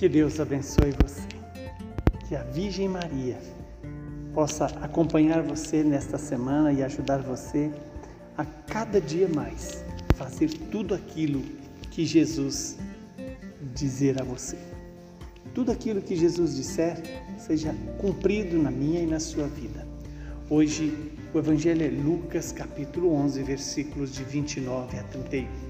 Que Deus abençoe você. Que a Virgem Maria possa acompanhar você nesta semana e ajudar você a cada dia mais fazer tudo aquilo que Jesus dizer a você. Tudo aquilo que Jesus disser seja cumprido na minha e na sua vida. Hoje o Evangelho é Lucas, capítulo 11, versículos de 29 a 31.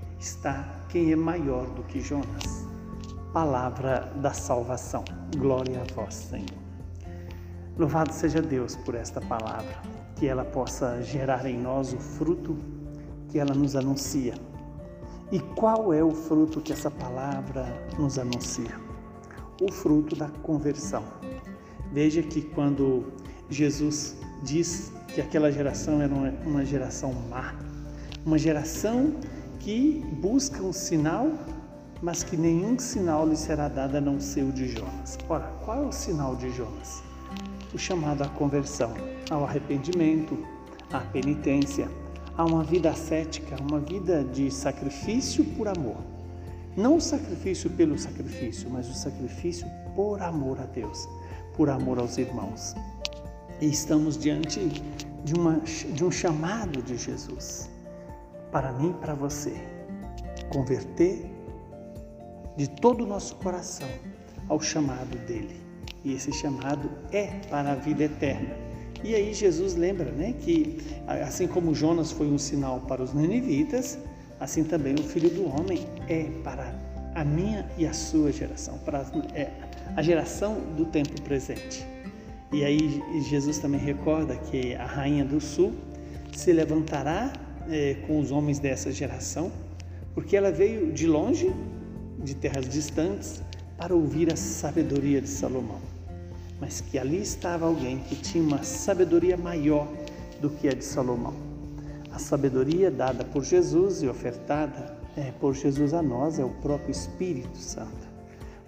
está quem é maior do que Jonas. Palavra da salvação. Glória a vós, Senhor. Louvado seja Deus por esta palavra, que ela possa gerar em nós o fruto que ela nos anuncia e qual é o fruto que essa palavra nos anuncia? O fruto da conversão. Veja que quando Jesus diz que aquela geração era uma geração má, uma geração que busca um sinal, mas que nenhum sinal lhe será dado a não ser o de Jonas. Ora, qual é o sinal de Jonas? O chamado à conversão, ao arrependimento, à penitência, a uma vida ascética, uma vida de sacrifício por amor. Não o sacrifício pelo sacrifício, mas o sacrifício por amor a Deus, por amor aos irmãos. E estamos diante de, uma, de um chamado de Jesus para mim e para você. Converter de todo o nosso coração ao chamado dele. E esse chamado é para a vida eterna e aí Jesus lembra né, que, assim como Jonas foi um sinal para os ninivitas, assim também o Filho do Homem é para a minha e a sua geração, para é, a geração do tempo presente. E aí Jesus também recorda que a rainha do sul se levantará é, com os homens dessa geração, porque ela veio de longe, de terras distantes, para ouvir a sabedoria de Salomão mas que ali estava alguém que tinha uma sabedoria maior do que a de Salomão. A sabedoria dada por Jesus e ofertada é, por Jesus a nós é o próprio Espírito Santo.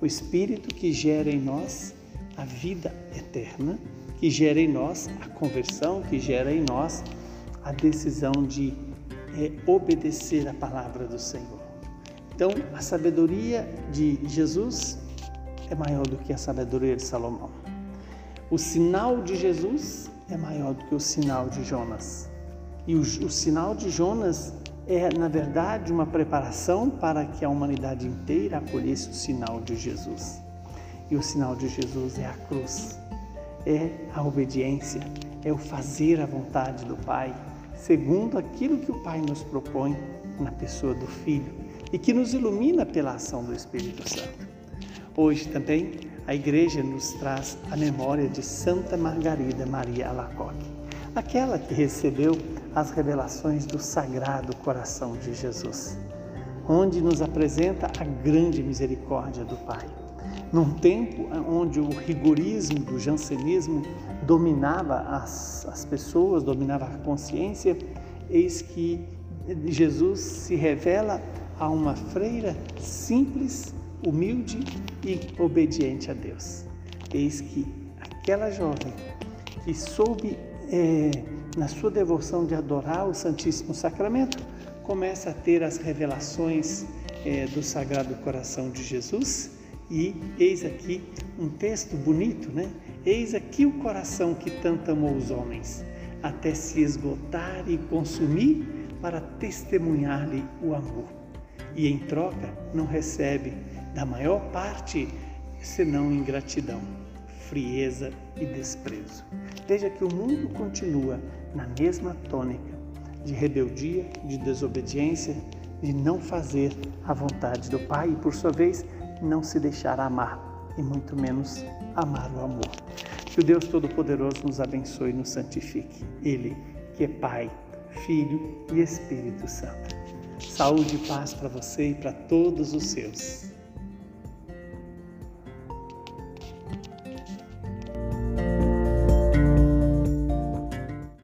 O Espírito que gera em nós a vida eterna, que gera em nós a conversão, que gera em nós a decisão de é, obedecer a palavra do Senhor. Então, a sabedoria de Jesus é maior do que a sabedoria de Salomão. O sinal de Jesus é maior do que o sinal de Jonas. E o, o sinal de Jonas é, na verdade, uma preparação para que a humanidade inteira acolhesse o sinal de Jesus. E o sinal de Jesus é a cruz, é a obediência, é o fazer a vontade do Pai, segundo aquilo que o Pai nos propõe na pessoa do Filho e que nos ilumina pela ação do Espírito Santo. Hoje também a igreja nos traz a memória de Santa Margarida Maria Alacoque, aquela que recebeu as revelações do Sagrado Coração de Jesus, onde nos apresenta a grande misericórdia do Pai. Num tempo onde o rigorismo do jansenismo dominava as, as pessoas, dominava a consciência, eis que Jesus se revela a uma freira simples humilde e obediente a Deus. Eis que aquela jovem que soube, é, na sua devoção de adorar o Santíssimo Sacramento, começa a ter as revelações é, do Sagrado Coração de Jesus. E eis aqui um texto bonito, né? Eis aqui o coração que tanto amou os homens, até se esgotar e consumir para testemunhar-lhe o amor. E em troca não recebe da maior parte senão ingratidão, frieza e desprezo. Veja que o mundo continua na mesma tônica de rebeldia, de desobediência, de não fazer a vontade do Pai e, por sua vez, não se deixar amar e muito menos amar o amor. Que o Deus Todo-Poderoso nos abençoe e nos santifique. Ele, que é Pai, Filho e Espírito Santo. Saúde e paz para você e para todos os seus.